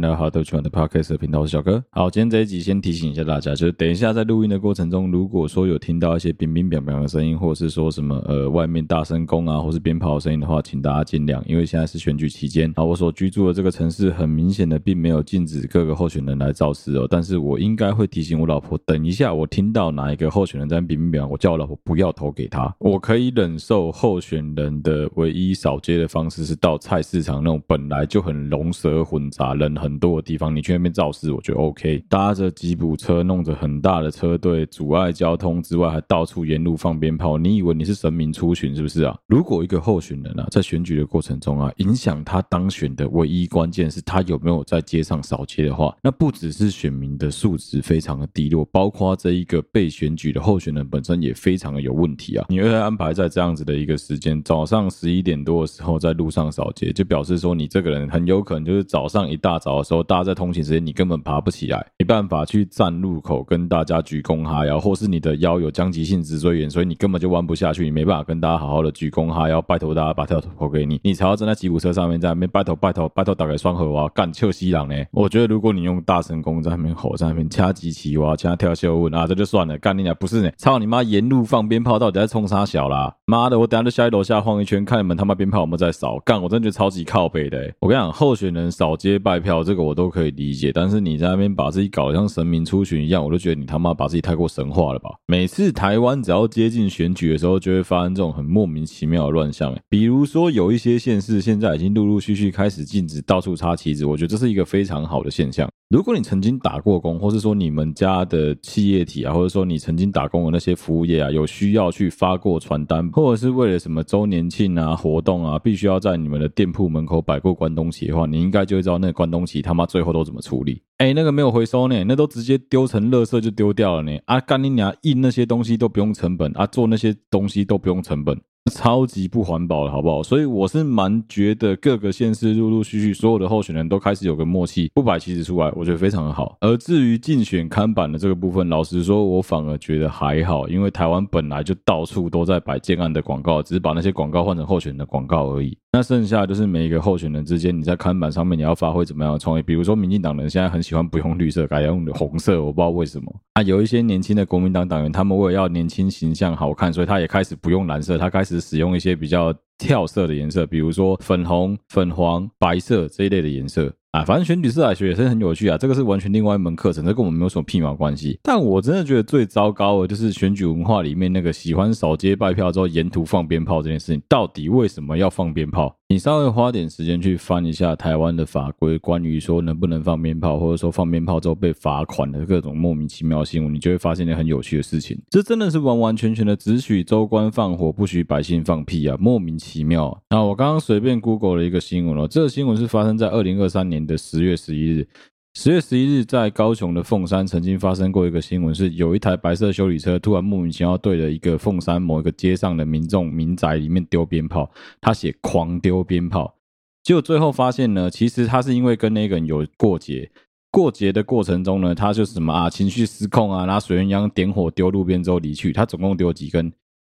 大家好，欢迎来到好豆圈的 Podcast 频道，我是小哥。好，今天这一集先提醒一下大家，就是等一下在录音的过程中，如果说有听到一些乒乒乓乓的声音，或者是说什么呃外面大声公啊，或是鞭炮的声音的话，请大家见谅，因为现在是选举期间。啊，我所居住的这个城市很明显的并没有禁止各个候选人来造势哦，但是我应该会提醒我老婆，等一下我听到哪一个候选人在乒乒乓乓，我叫我老婆不要投给他。我可以忍受候选人的唯一扫街的方式是到菜市场那种本来就很龙蛇混杂人很很多的。地方你去那边造势，我觉得 OK。搭着吉普车，弄着很大的车队，阻碍交通之外，还到处沿路放鞭炮。你以为你是神明出巡是不是啊？如果一个候选人啊，在选举的过程中啊，影响他当选的唯一关键是他有没有在街上扫街的话，那不只是选民的素质非常的低落，包括这一个被选举的候选人本身也非常的有问题啊。你会安排在这样子的一个时间，早上十一点多的时候在路上扫街，就表示说你这个人很有可能就是早上一大早的时候。大家在通勤时间，你根本爬不起来，没办法去站路口跟大家鞠躬哈腰，或是你的腰有僵急性脊椎炎，所以你根本就弯不下去，你没办法跟大家好好的鞠躬哈腰，拜托大家把票投给你，你才要站在吉普车上面，在那边拜托拜托拜托打开双河哇，干臭西郎呢？我觉得如果你用大神功在那边吼，在那边掐机器哇，掐跳秀问啊，这就算了，干你俩不是呢？操你妈！沿路放鞭炮，到底在冲啥小啦？妈的，我等下就下去楼下晃一圈，看你们他妈鞭炮有没有在扫。干，我真的觉得超级靠北的、我跟你讲，候选人扫街拜票这个我都可以理解，但是你在那边把自己搞得像神明出巡一样，我都觉得你他妈把自己太过神话了吧。每次台湾只要接近选举的时候，就会发生这种很莫名其妙的乱象、比如说有一些县市现在已经陆陆续续开始禁止到处插旗子，我觉得这是一个非常好的现象。如果你曾经打过工，或是说你们家的企业体啊，或者说你曾经打工的那些服务业啊，有需要去发过传单，或者是为了什么周年庆啊、活动啊，必须要在你们的店铺门口摆过关东旗的话，你应该就会知道那个关东旗他妈最后都怎么处理。哎，那个没有回收呢，那都直接丢成垃圾就丢掉了呢。啊，干你娘，印那些东西都不用成本啊，做那些东西都不用成本。超级不环保的好不好？所以我是蛮觉得各个县市陆陆续续所有的候选人都开始有个默契，不摆旗子出来，我觉得非常的好。而至于竞选看板的这个部分，老实说，我反而觉得还好，因为台湾本来就到处都在摆建案的广告，只是把那些广告换成候选人的广告而已。那剩下就是每一个候选人之间，你在看板上面你要发挥怎么样的创意？比如说，民进党人现在很喜欢不用绿色，改用红色，我不知道为什么。啊，有一些年轻的国民党党员，他们为了要年轻形象好看，所以他也开始不用蓝色，他开始使用一些比较跳色的颜色，比如说粉红、粉黄、白色这一类的颜色。啊，反正选举色彩学也是很有趣啊，这个是完全另外一门课程，这跟我们没有什么屁毛关系。但我真的觉得最糟糕的就是选举文化里面那个喜欢扫街拜票之后沿途放鞭炮这件事情，到底为什么要放鞭炮？你稍微花点时间去翻一下台湾的法规，关于说能不能放鞭炮，或者说放鞭炮之后被罚款的各种莫名其妙新闻，你就会发现一件很有趣的事情。这真的是完完全全的只许州官放火，不许百姓放屁啊，莫名其妙。那我刚刚随便 Google 了一个新闻哦，这个新闻是发生在二零二三年的十月十一日。十月十一日，在高雄的凤山曾经发生过一个新闻，是有一台白色修理车突然莫名其妙对着一个凤山某一个街上的民众民宅里面丢鞭炮，他写狂丢鞭炮，结果最后发现呢，其实他是因为跟那个人有过节，过节的过程中呢，他就是什么啊情绪失控啊，拿水鸳鸯点火丢路边之后离去，他总共丢几根？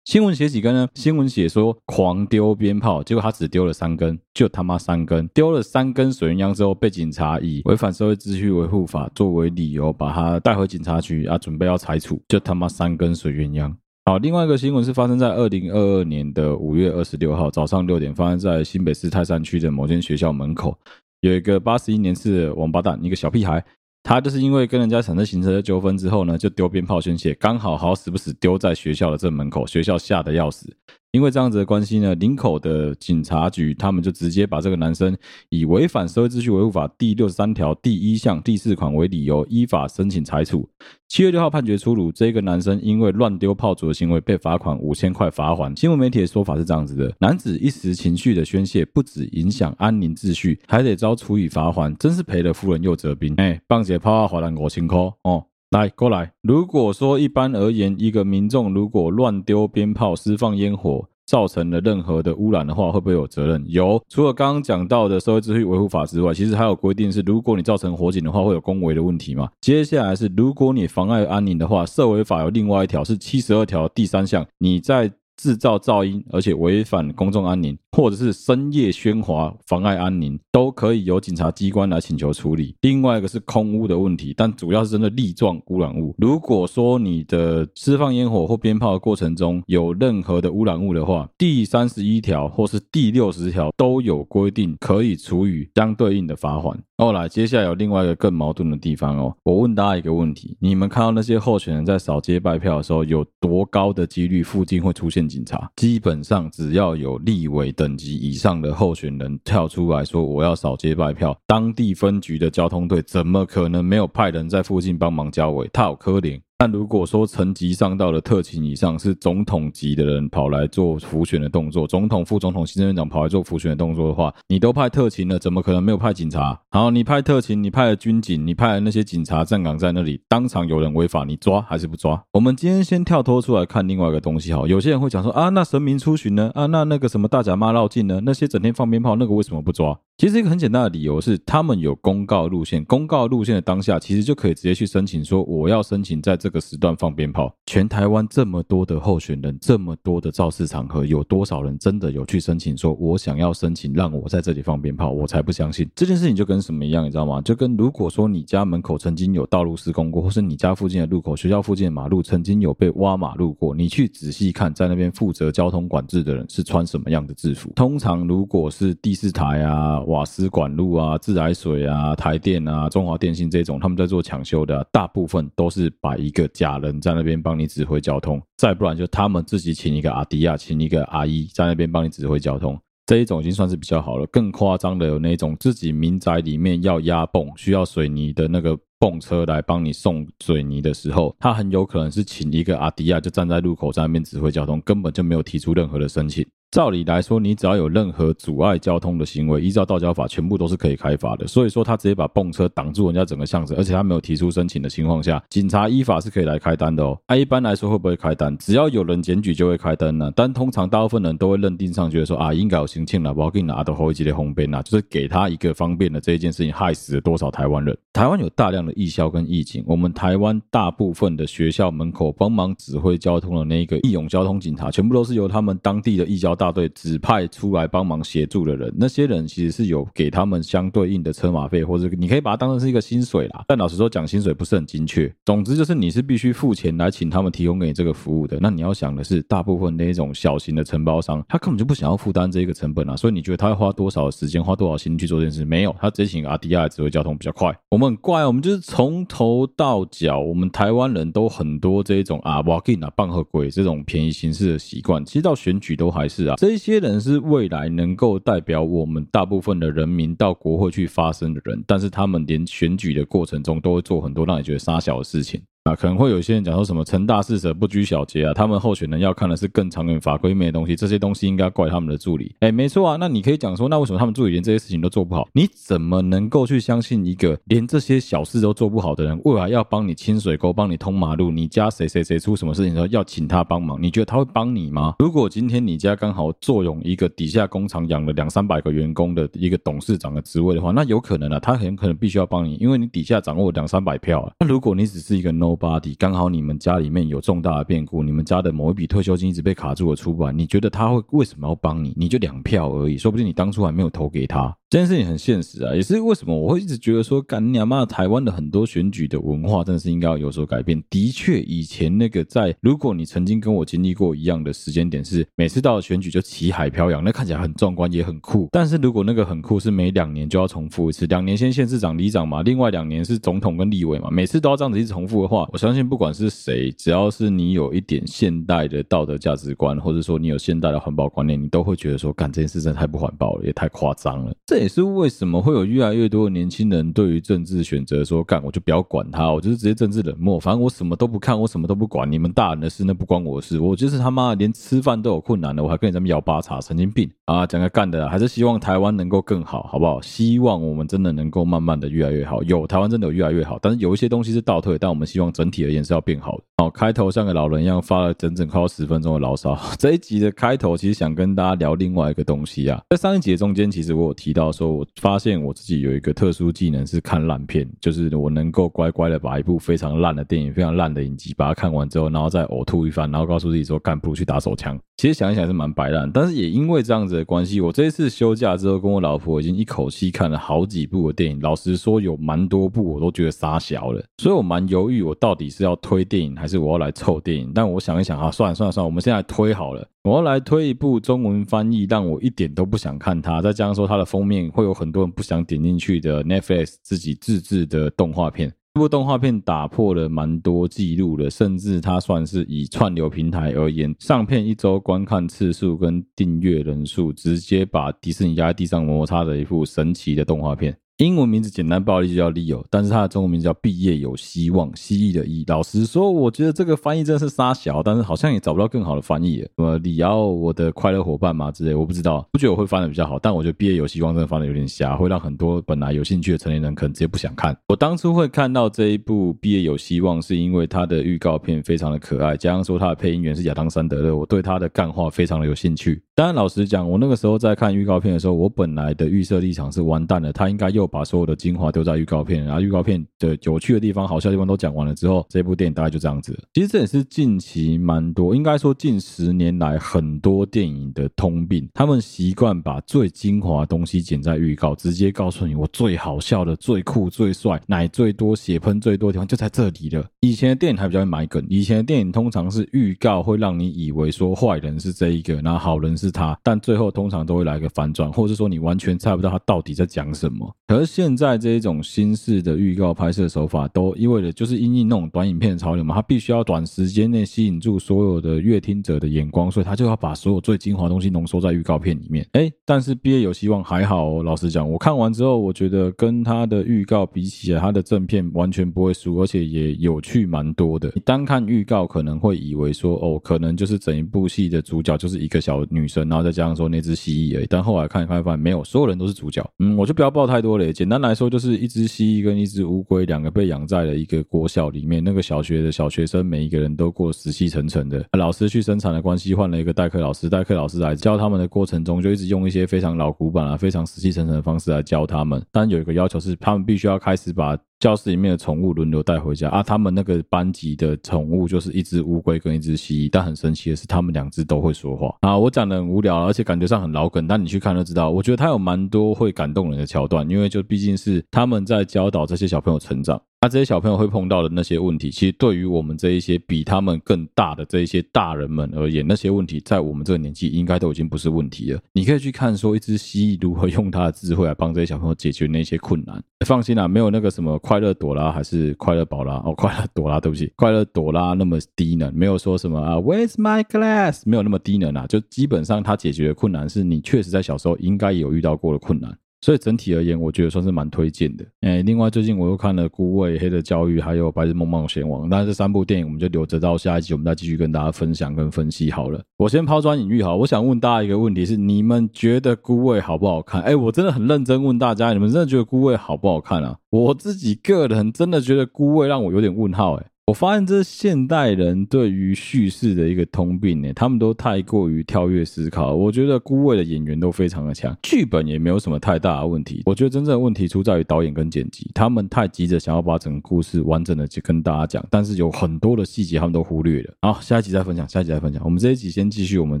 新闻写几根呢？新闻写说狂丢鞭炮，结果他只丢了三根，就他妈三根，丢了三根水鸳鸯之后，被警察以违反社会秩序维护法作为理由，把他带回警察局啊，准备要裁处，就他妈三根水鸳鸯。好，另外一个新闻是发生在二零二二年的五月二十六号早上六点，发生在新北市泰山区的某间学校门口，有一个八十一年次的王八蛋，一个小屁孩。他就是因为跟人家产生行车纠纷之后呢，就丢鞭炮宣泄，刚好好死不死丢在学校的正门口，学校吓得要死。因为这样子的关系呢，林口的警察局他们就直接把这个男生以违反社会秩序维护法第六十三条第一项第四款为理由，依法申请裁处。七月六号判决出炉，这个男生因为乱丢炮竹的行为被罚款五千块罚锾。新闻媒体的说法是这样子的：男子一时情绪的宣泄，不止影响安宁秩序，还得遭处以罚锾，真是赔了夫人又折兵。哎，棒姐抛啊，罚单五千块哦。来，过来。如果说一般而言，一个民众如果乱丢鞭炮、释放烟火，造成了任何的污染的话，会不会有责任？有。除了刚刚讲到的社会秩序维护法之外，其实还有规定是，如果你造成火警的话，会有公维的问题嘛？接下来是，如果你妨碍安宁的话，社会法有另外一条是七十二条第三项，你在制造噪音，而且违反公众安宁，或者是深夜喧哗妨碍安宁，都可以由警察机关来请求处理。另外一个是空屋的问题，但主要是针对粒状污染物。如果说你的释放烟火或鞭炮的过程中有任何的污染物的话，第三十一条或是第六十条都有规定可以处以相对应的罚款。后来接下来有另外一个更矛盾的地方哦，我问大家一个问题：你们看到那些候选人在扫街拜票的时候，有多高的几率附近会出现警察？基本上只要有立委等级以上的候选人跳出来说我要扫街拜票，当地分局的交通队怎么可能没有派人在附近帮忙交尾？他有可怜。但如果说层级上到了特勤以上，是总统级的人跑来做浮选的动作，总统、副总统、行政院长跑来做浮选的动作的话，你都派特勤了，怎么可能没有派警察？好，你派特勤，你派了军警，你派了那些警察站岗在那里，当场有人违法，你抓还是不抓？我们今天先跳脱出来看另外一个东西，哈，有些人会讲说啊，那神明出巡呢？啊，那那个什么大甲妈绕境呢？那些整天放鞭炮，那个为什么不抓？其实一个很简单的理由是，他们有公告路线，公告路线的当下，其实就可以直接去申请说，我要申请在这个时段放鞭炮。全台湾这么多的候选人，这么多的造势场合，有多少人真的有去申请说，我想要申请让我在这里放鞭炮？我才不相信这件事情就跟什么一样，你知道吗？就跟如果说你家门口曾经有道路施工过，或是你家附近的路口、学校附近的马路曾经有被挖马路过，你去仔细看，在那边负责交通管制的人是穿什么样的制服？通常如果是第四台啊。瓦斯管路啊、自来水啊、台电啊、中华电信这种，他们在做抢修的，大部分都是把一个假人在那边帮你指挥交通，再不然就他们自己请一个阿迪亚，请一个阿姨在那边帮你指挥交通，这一种已经算是比较好了。更夸张的有那种自己民宅里面要压泵，需要水泥的那个泵车来帮你送水泥的时候，他很有可能是请一个阿迪亚就站在路口在那边指挥交通，根本就没有提出任何的申请。照理来说，你只要有任何阻碍交通的行为，依照道交法，全部都是可以开罚的。所以说，他直接把泵车挡住人家整个巷子，而且他没有提出申请的情况下，警察依法是可以来开单的哦。啊，一般来说会不会开单？只要有人检举就会开单呢。但通常大部分人都会认定上，觉得说啊，应该有行庆了，我要给你拿到后一级的红边呐，就是给他一个方便的这一件事情，害死了多少台湾人？台湾有大量的义消跟义警，我们台湾大部分的学校门口帮忙指挥交通的那个义勇交通警察，全部都是由他们当地的义交大队指派。出来帮忙协助的人，那些人其实是有给他们相对应的车马费，或者你可以把它当成是一个薪水啦。但老实说，讲薪水不是很精确。总之就是你是必须付钱来请他们提供给你这个服务的。那你要想的是，大部分那种小型的承包商，他根本就不想要负担这个成本啊。所以你觉得他会花多少时间、花多少心去做这件事？没有，他直接请阿迪亚指挥交通比较快。我们很怪，我们就是从头到脚，我们台湾人都很多这种啊，walking 啊，棒和鬼这种便宜行事的习惯。其实到选举都还是，这些人是。未来能够代表我们大部分的人民到国会去发声的人，但是他们连选举的过程中都会做很多让你觉得傻小的事情。啊，可能会有些人讲说什么“成大事者不拘小节”啊，他们候选人要看的是更长远法规面的东西，这些东西应该怪他们的助理。哎，没错啊，那你可以讲说，那为什么他们助理连这些事情都做不好？你怎么能够去相信一个连这些小事都做不好的人，未来要帮你清水沟、帮你通马路，你家谁谁谁出什么事情的时候要请他帮忙？你觉得他会帮你吗？如果今天你家刚好坐拥一个底下工厂养了两三百个员工的一个董事长的职位的话，那有可能啊，他很可能必须要帮你，因为你底下掌握两三百票啊。那如果你只是一个 no nobody，刚好。你们家里面有重大的变故，你们家的某一笔退休金一直被卡住了出不来，你觉得他会为什么要帮你？你就两票而已，说不定你当初还没有投给他。这件事情很现实啊，也是为什么我会一直觉得说，干你妈！台湾的很多选举的文化真的是应该要有所改变。的确，以前那个在，如果你曾经跟我经历过一样的时间点，是每次到了选举就旗海飘扬，那看起来很壮观也很酷。但是如果那个很酷是每两年就要重复一次，两年先县市长、里长嘛，另外两年是总统跟立委嘛，每次都要这样子一直重复的话，我相信不管是谁，只要是你有一点现代的道德价值观，或者说你有现代的环保观念，你都会觉得说，干这件事真的太不环保了，也太夸张了。这也是为什么会有越来越多的年轻人对于政治选择说，干我就不要管他，我就是直接政治冷漠，反正我什么都不看，我什么都不管，你们大人的事那不关我的事，我就是他妈连吃饭都有困难了，我还跟你这么摇八叉，神经病啊！讲个干的，还是希望台湾能够更好，好不好？希望我们真的能够慢慢的越来越好。有台湾真的有越来越好，但是有一些东西是倒退，但我们希望整体而言是要变好的。哦，开头像个老人一样发了整整快要十分钟的牢骚。这一集的开头其实想跟大家聊另外一个东西啊，在上一集的中间，其实我有提到说，我发现我自己有一个特殊技能是看烂片，就是我能够乖乖的把一部非常烂的电影、非常烂的影集把它看完之后，然后再呕吐一番，然后告诉自己说，干不如去打手枪。其实想一想是蛮白烂，但是也因为这样子的关系，我这一次休假之后，跟我老婆已经一口气看了好几部的电影。老实说，有蛮多部我都觉得杀小了，所以我蛮犹豫，我到底是要推电影还是我要来凑电影。但我想一想啊，算了算了算了，我们现在推好了。我要来推一部中文翻译让我一点都不想看它，再加上说它的封面会有很多人不想点进去的 Netflix 自己自制的动画片。这部动画片打破了蛮多记录的，甚至它算是以串流平台而言，上片一周观看次数跟订阅人数，直接把迪士尼压在地上摩擦的一部神奇的动画片。英文名字简单暴力就叫 Leo，但是它的中文名叫毕业有希望，蜥蜴的蜴。老实说，我觉得这个翻译真的是沙小，但是好像也找不到更好的翻译。什么里奥，我的快乐伙伴嘛之类，我不知道，不觉得我会翻的比较好。但我觉得毕业有希望真的翻的有点瞎，会让很多本来有兴趣的成年人可能直接不想看。我当初会看到这一部毕业有希望，是因为它的预告片非常的可爱，加上说它的配音员是亚当·山德勒，我对他的干话非常的有兴趣。当然，老实讲，我那个时候在看预告片的时候，我本来的预设立场是完蛋了，他应该又把所有的精华丢在预告片，然后预告片的有趣的地方、好笑的地方都讲完了之后，这部电影大概就这样子。其实这也是近期蛮多，应该说近十年来很多电影的通病，他们习惯把最精华的东西剪在预告，直接告诉你我最好笑的、最酷、最帅、奶最多、血喷最多的地方就在这里了。以前的电影还比较会买梗，以前的电影通常是预告会让你以为说坏人是这一个，然后好人是他，但最后通常都会来个反转，或者说你完全猜不到他到底在讲什么。可是现在这一种新式的预告拍摄手法，都意味着就是因应那种短影片的潮流嘛，他必须要短时间内吸引住所有的阅听者的眼光，所以他就要把所有最精华的东西浓缩在预告片里面。哎，但是毕业有希望还好哦，老实讲，我看完之后，我觉得跟他的预告比起来，他的正片完全不会输，而且也有趣蛮多的。你单看预告可能会以为说，哦，可能就是整一部戏的主角就是一个小女生，然后再加上说那只蜥蜴而已。但后来看一看，发现没有，所有人都是主角。嗯，我就不要爆太多了。简单来说，就是一只蜥蜴跟一只乌龟，两个被养在了一个国小里面。那个小学的小学生，每一个人都过死气沉沉的。老师去生产的关系，换了一个代课老师。代课老师来教他们的过程中，就一直用一些非常老古板啊、非常死气沉沉的方式来教他们。但有一个要求是，他们必须要开始把教室里面的宠物轮流带回家啊！他们那个班级的宠物就是一只乌龟跟一只蜥蜴，但很神奇的是，他们两只都会说话啊！我讲的很无聊，而且感觉上很老梗，但你去看就知道。我觉得它有蛮多会感动人的桥段，因为就毕竟是他们在教导这些小朋友成长。那这些小朋友会碰到的那些问题，其实对于我们这一些比他们更大的这一些大人们而言，那些问题在我们这个年纪应该都已经不是问题了。你可以去看说，一只蜥蜴如何用它的智慧来帮这些小朋友解决那些困难。放心啦，没有那个什么快乐朵拉还是快乐宝拉哦，快乐朵拉，对不起，快乐朵拉那么低能，没有说什么啊，Where's my glass？没有那么低能啊，就基本上它解决的困难是你确实在小时候应该有遇到过的困难。所以整体而言，我觉得算是蛮推荐的。诶，另外最近我又看了《孤味》《黑的教育》还有《白日梦冒险王》，那这三部电影我们就留着到下一集，我们再继续跟大家分享跟分析好了。我先抛砖引玉哈，我想问大家一个问题是：你们觉得《孤味》好不好看？诶，我真的很认真问大家，你们真的觉得《孤味》好不好看啊？我自己个人真的觉得《孤味》让我有点问号，诶。我发现这现代人对于叙事的一个通病呢，他们都太过于跳跃思考。我觉得孤位的演员都非常的强，剧本也没有什么太大的问题。我觉得真正的问题出在于导演跟剪辑，他们太急着想要把整个故事完整的去跟大家讲，但是有很多的细节他们都忽略了。好，下一集再分享，下一集再分享。我们这一集先继续，我们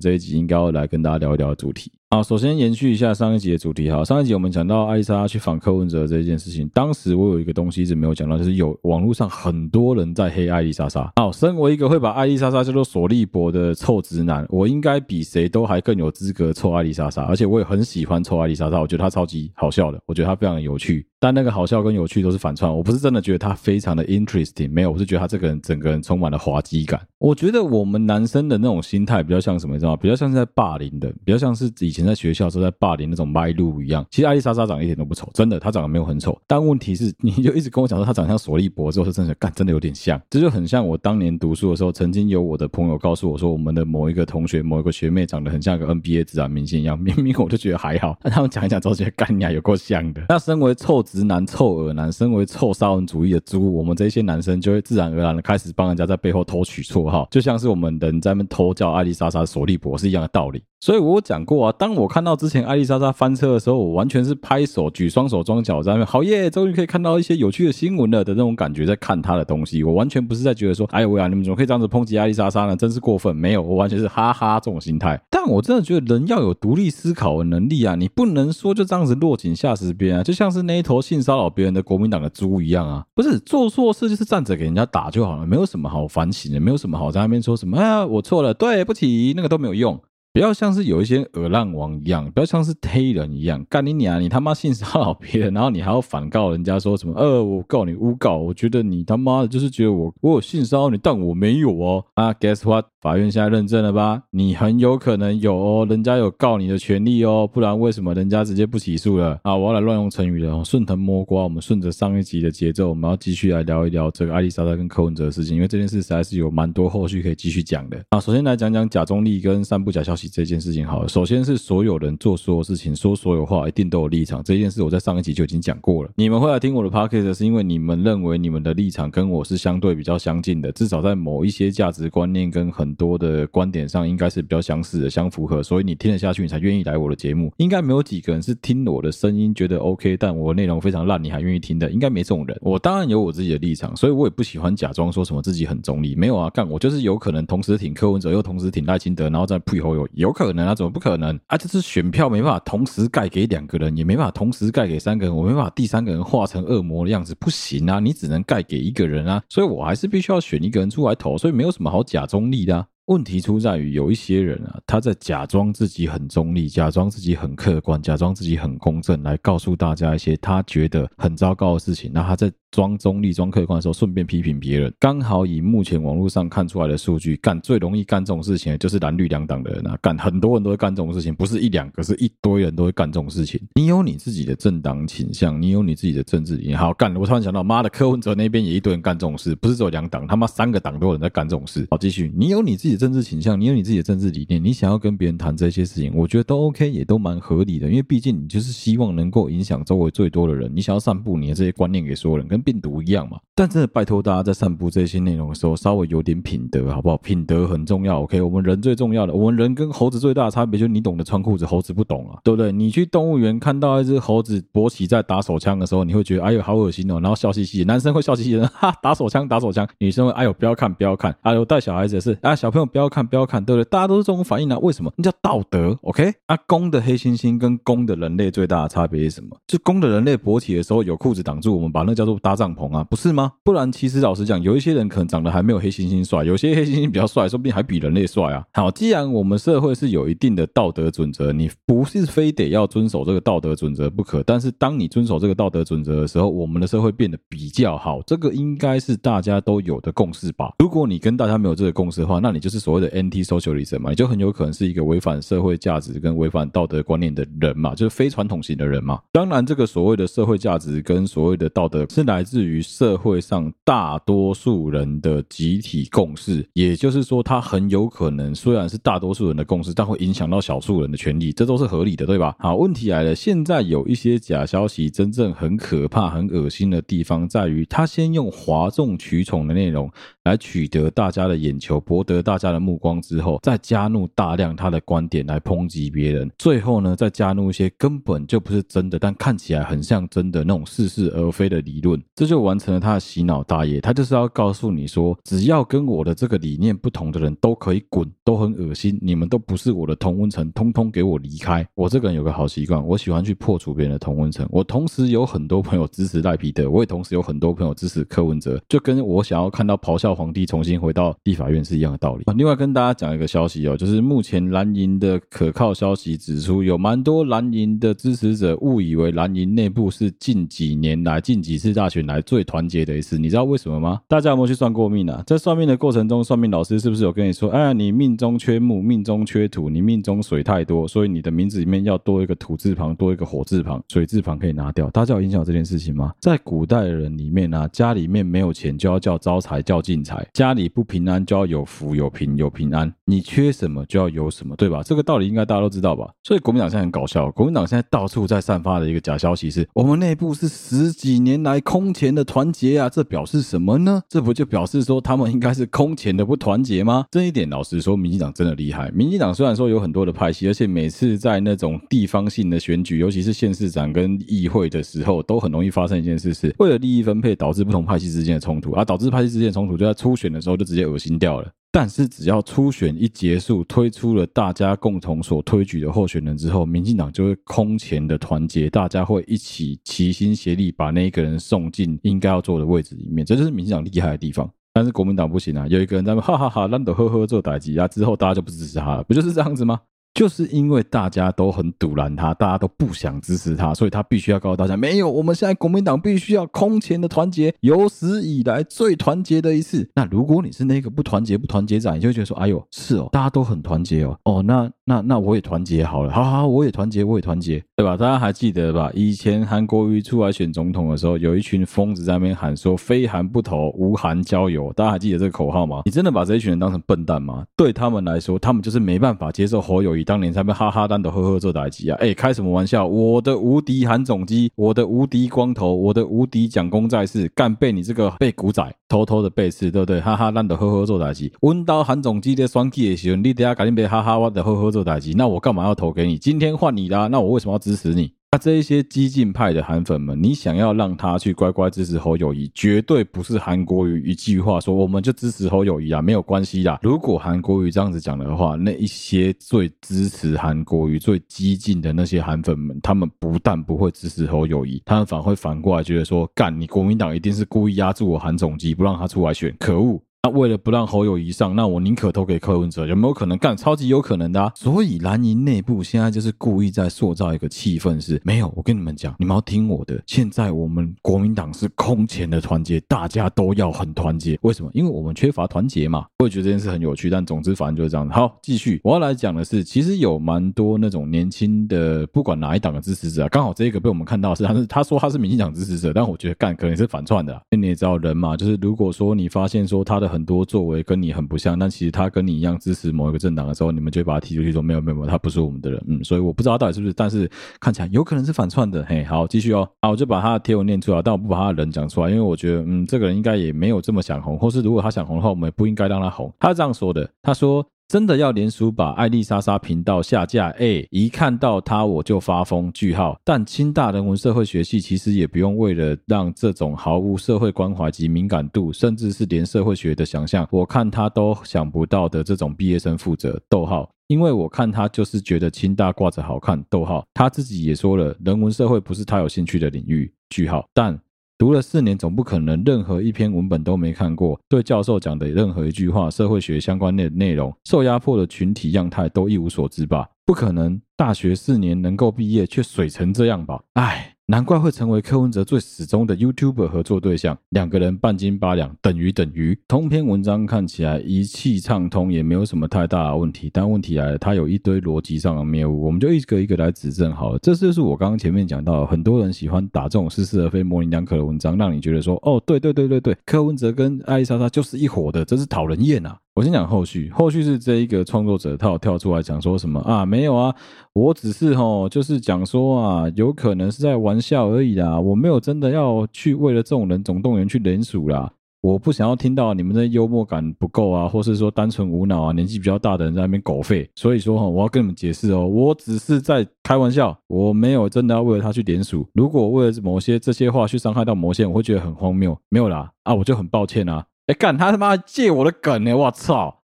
这一集应该要来跟大家聊一聊的主题。好，首先延续一下上一集的主题。哈，上一集我们讲到艾丽莎去访柯文哲这件事情，当时我有一个东西一直没有讲到，就是有网络上很多人在黑艾丽莎莎。好，身为一个会把艾丽莎莎叫做索利伯的臭直男，我应该比谁都还更有资格臭艾丽莎莎，而且我也很喜欢臭艾丽莎莎，我觉得她超级好笑的，我觉得她非常有趣。但那个好笑跟有趣都是反串，我不是真的觉得他非常的 interesting，没有，我是觉得他这个人整个人充满了滑稽感。我觉得我们男生的那种心态比较像什么，你知道吗？比较像是在霸凌的，比较像是以前在学校时候在霸凌那种麦路一样。其实艾丽莎莎长得一点都不丑，真的，她长得没有很丑。但问题是，你就一直跟我讲说她长得像索利伯，之后是真的干，真的有点像。这就很像我当年读书的时候，曾经有我的朋友告诉我说，我们的某一个同学、某一个学妹长得很像个 NBA 自然明星一样。明明我就觉得还好，但他们讲一讲之后觉得干呀，有够像的。那身为臭直男、臭耳男，身为臭沙文主义的猪，我们这些男生就会自然而然的开始帮人家在背后偷取绰号，就像是我们人在那边偷叫艾丽莎莎索利博是一样的道理。所以我讲过啊，当我看到之前艾丽莎莎翻车的时候，我完全是拍手举双手装脚在那边，好耶，终于可以看到一些有趣的新闻了的那种感觉，在看他的东西。我完全不是在觉得说，哎呀，你们怎么可以这样子抨击艾丽莎莎呢？真是过分。没有，我完全是哈哈这种心态。但我真的觉得人要有独立思考的能力啊，你不能说就这样子落井下石边啊，就像是那一头性骚扰别人的国民党的猪一样啊，不是做错事就是站着给人家打就好了，没有什么好反省的，没有什么好在那边说什么，哎呀，我错了，对不起，那个都没有用。不要像是有一些恶浪王一样，不要像是黑人一样，干你娘！你他妈性骚扰别人，然后你还要反告人家说什么？呃，我告你诬告，我觉得你他妈的就是觉得我我有性骚扰你，但我没有哦。啊，Guess what？法院现在认证了吧？你很有可能有哦，人家有告你的权利哦，不然为什么人家直接不起诉了？啊，我要来乱用成语了，顺藤摸瓜。我们顺着上一集的节奏，我们要继续来聊一聊这个艾丽莎莎跟柯文哲的事情，因为这件事实在是有蛮多后续可以继续讲的。啊，首先来讲讲假中立跟散布假消息这件事情好了。首先是所有人做所有事情说所有话一定都有立场，这件事我在上一集就已经讲过了。你们会来听我的 podcast 是因为你们认为你们的立场跟我是相对比较相近的，至少在某一些价值观念跟很多的观。点上应该是比较相似的，相符合，所以你听得下去，你才愿意来我的节目。应该没有几个人是听我的声音觉得 OK，但我内容非常烂，你还愿意听的，应该没这种人。我当然有我自己的立场，所以我也不喜欢假装说什么自己很中立。没有啊，干我就是有可能同时挺柯文哲，又同时挺赖清德，然后再配合有有可能啊？怎么不可能啊？就是选票没办法同时盖给两个人，也没办法同时盖给三个人，我没办法第三个人化成恶魔的样子，不行啊！你只能盖给一个人啊，所以我还是必须要选一个人出来投，所以没有什么好假中立的啊。问题出在于有一些人啊，他在假装自己很中立，假装自己很客观，假装自己很公正，来告诉大家一些他觉得很糟糕的事情。那他在。装中立、装客观的时候，顺便批评别人。刚好以目前网络上看出来的数据，干最容易干这种事情的就是蓝绿两党的人啊！干很多人都会干这种事情，不是一两个，是一堆人都会干这种事情。你有你自己的政党倾向，你有你自己的政治理念。好干，我突然想到，妈的，柯文哲那边也一堆人干这种事，不是只有两党，他妈三个党都有人在干这种事。好，继续，你有你自己的政治倾向，你有你自己的政治理念，你想要跟别人谈这些事情，我觉得都 OK，也都蛮合理的，因为毕竟你就是希望能够影响周围最多的人，你想要散布你的这些观念给所有人，跟病毒一样嘛。但真的拜托大家在散布这些内容的时候，稍微有点品德，好不好？品德很重要。OK，我们人最重要的，我们人跟猴子最大的差别就是你懂得穿裤子，猴子不懂啊，对不对？你去动物园看到一只猴子勃起在打手枪的时候，你会觉得哎呦好恶心哦，然后笑嘻嘻。男生会笑嘻嘻的，哈，打手枪打手枪。女生会哎呦不要看不要看。哎呦带小孩子也是啊，小朋友不要看不要看，对不对？大家都是这种反应啊。为什么？那叫道德。OK，啊，公的黑猩猩跟公的人类最大的差别是什么？就公的人类勃起的时候有裤子挡住，我们把那叫做搭帐篷啊，不是吗？不然其实。老实讲，有一些人可能长得还没有黑猩猩帅，有些黑猩猩比较帅，说不定还比人类帅啊。好，既然我们社会是有一定的道德准则，你不是非得要遵守这个道德准则不可。但是当你遵守这个道德准则的时候，我们的社会变得比较好，这个应该是大家都有的共识吧？如果你跟大家没有这个共识的话，那你就是所谓的 anti-socialism 嘛，你就很有可能是一个违反社会价值跟违反道德观念的人嘛，就是非传统型的人嘛。当然，这个所谓的社会价值跟所谓的道德是来自于社会上大。多数人的集体共识，也就是说，它很有可能虽然是大多数人的共识，但会影响到少数人的权利，这都是合理的，对吧？好，问题来了，现在有一些假消息，真正很可怕、很恶心的地方在于，他先用哗众取宠的内容来取得大家的眼球，博得大家的目光之后，再加入大量他的观点来抨击别人，最后呢，再加入一些根本就不是真的，但看起来很像真的那种似是而非的理论，这就完成了他的洗脑大业。他就是要告诉你说，只要跟我的这个理念不同的人都可以滚，都很恶心，你们都不是我的同温层，通通给我离开。我这个人有个好习惯，我喜欢去破除别人的同温层。我同时有很多朋友支持赖皮德，我也同时有很多朋友支持柯文哲，就跟我想要看到咆哮皇帝重新回到立法院是一样的道理。另外跟大家讲一个消息哦，就是目前蓝营的可靠消息指出，有蛮多蓝营的支持者误以为蓝营内部是近几年来、近几次大选来最团结的一次，你知道为什么吗？大家有没有去算过命啊？在算命的过程中，算命老师是不是有跟你说：“哎，你命中缺木，命中缺土，你命中水太多，所以你的名字里面要多一个土字旁，多一个火字旁，水字旁可以拿掉。”大家有印象这件事情吗？在古代的人里面呢、啊，家里面没有钱就要叫招财，叫进财；家里不平安就要有福，有平平有平安，你缺什么就要有什么，对吧？这个道理应该大家都知道吧？所以国民党现在很搞笑，国民党现在到处在散发的一个假消息是，我们内部是十几年来空前的团结啊，这表示什么呢？这不就表示说他们应该是空前的不团结吗？这一点老实说，民进党真的厉害。民进党虽然说有很多的派系，而且每次在那种地方性的选举，尤其是县市长跟议会的时候，都很容易发生一件事，是为了利益分配导致不同派系之间的冲突，而、导致派系之间的冲突就在初选的时候就直接恶心掉了。但是只要初选一结束，推出了大家共同所推举的候选人之后，民进党就会空前的团结，大家会一起齐心协力把那一个人送进应该要坐的位置里面，这就是民进党厉害的地方。但是国民党不行啊，有一个人在那哈哈哈烂的呵呵做打击啊，之后大家就不支持他了，不就是这样子吗？就是因为大家都很堵拦他，大家都不想支持他，所以他必须要告诉大家：没有，我们现在国民党必须要空前的团结，有史以来最团结的一次。那如果你是那个不团结、不团结仔，你就会觉得说：哎呦，是哦，大家都很团结哦，哦，那那那我也团结好了，好好，我也团结，我也团结，对吧？大家还记得吧？以前韩国瑜出来选总统的时候，有一群疯子在那边喊说：非韩不投，无韩交友。大家还记得这个口号吗？你真的把这一群人当成笨蛋吗？对他们来说，他们就是没办法接受侯友当年在那边哈哈单的呵呵做打击啊！哎、开什么玩笑？我的无敌韩总机，我的无敌光头，我的无敌蒋公在世，干被你这个被古仔偷偷的背刺，对不对？哈哈单的呵呵做打击。温刀韩总机的双 K 的时候，你等下赶紧被哈哈我的呵呵做打击。那我干嘛要投给你？今天换你啦，那我为什么要支持你？那、啊、这一些激进派的韩粉们，你想要让他去乖乖支持侯友宜，绝对不是韩国瑜一句话说我们就支持侯友宜啊，没有关系啦。如果韩国瑜这样子讲的话，那一些最支持韩国瑜、最激进的那些韩粉们，他们不但不会支持侯友宜，他们反而会反过来觉得说，干你国民党一定是故意压住我韩总机，不让他出来选，可恶。那为了不让侯友宜上，那我宁可投给柯文哲，有没有可能干？超级有可能的啊！所以蓝营内部现在就是故意在塑造一个气氛，是没有。我跟你们讲，你们要听我的。现在我们国民党是空前的团结，大家都要很团结。为什么？因为我们缺乏团结嘛。我也觉得这件事很有趣，但总之反正就是这样子。好，继续。我要来讲的是，其实有蛮多那种年轻的，不管哪一党的支持者，刚好这一个被我们看到是，他是他说他是民进党支持者，但我觉得干可能是反串的。因为你也知道人嘛，就是如果说你发现说他的。很多作为跟你很不像，但其实他跟你一样支持某一个政党的时候，你们就会把他踢出去说没有没有没有，他不是我们的人，嗯，所以我不知道他到底是不是，但是看起来有可能是反串的，嘿，好，继续哦，啊，我就把他的贴文念出来，但我不把他的人讲出来，因为我觉得，嗯，这个人应该也没有这么想红，或是如果他想红的话，我们也不应该让他红。他是这样说的，他说。真的要连署把艾丽莎莎频道下架？哎，一看到他我就发疯。句号。但清大人文社会学系其实也不用为了让这种毫无社会关怀及敏感度，甚至是连社会学的想象，我看他都想不到的这种毕业生负责。逗号，因为我看他就是觉得清大挂着好看。逗号，他自己也说了，人文社会不是他有兴趣的领域。句号，但。读了四年，总不可能任何一篇文本都没看过。对教授讲的任何一句话，社会学相关的内容，受压迫的群体样态都一无所知吧？不可能，大学四年能够毕业却水成这样吧？唉。难怪会成为柯文哲最始终的 YouTuber 合作对象，两个人半斤八两，等于等于。通篇文章看起来一气畅通，也没有什么太大的问题。但问题来了，他有一堆逻辑上的谬误，我们就一个一个来指正好了。这就是我刚刚前面讲到，很多人喜欢打这种似是而非、模棱两可的文章，让你觉得说，哦，对对对对对，柯文哲跟艾莉莎莎就是一伙的，真是讨人厌啊！我先讲后续，后续是这一个创作者他有跳出来讲说什么啊？没有啊，我只是齁，就是讲说啊，有可能是在玩笑而已啦，我没有真的要去为了这种人总动员去联署啦，我不想要听到你们的幽默感不够啊，或是说单纯无脑啊，年纪比较大的人在那边狗吠，所以说哈，我要跟你们解释哦，我只是在开玩笑，我没有真的要为了他去联署，如果为了某些这些话去伤害到某些人，我会觉得很荒谬，没有啦，啊，我就很抱歉啊。哎，干他他妈借我的梗呢！我操，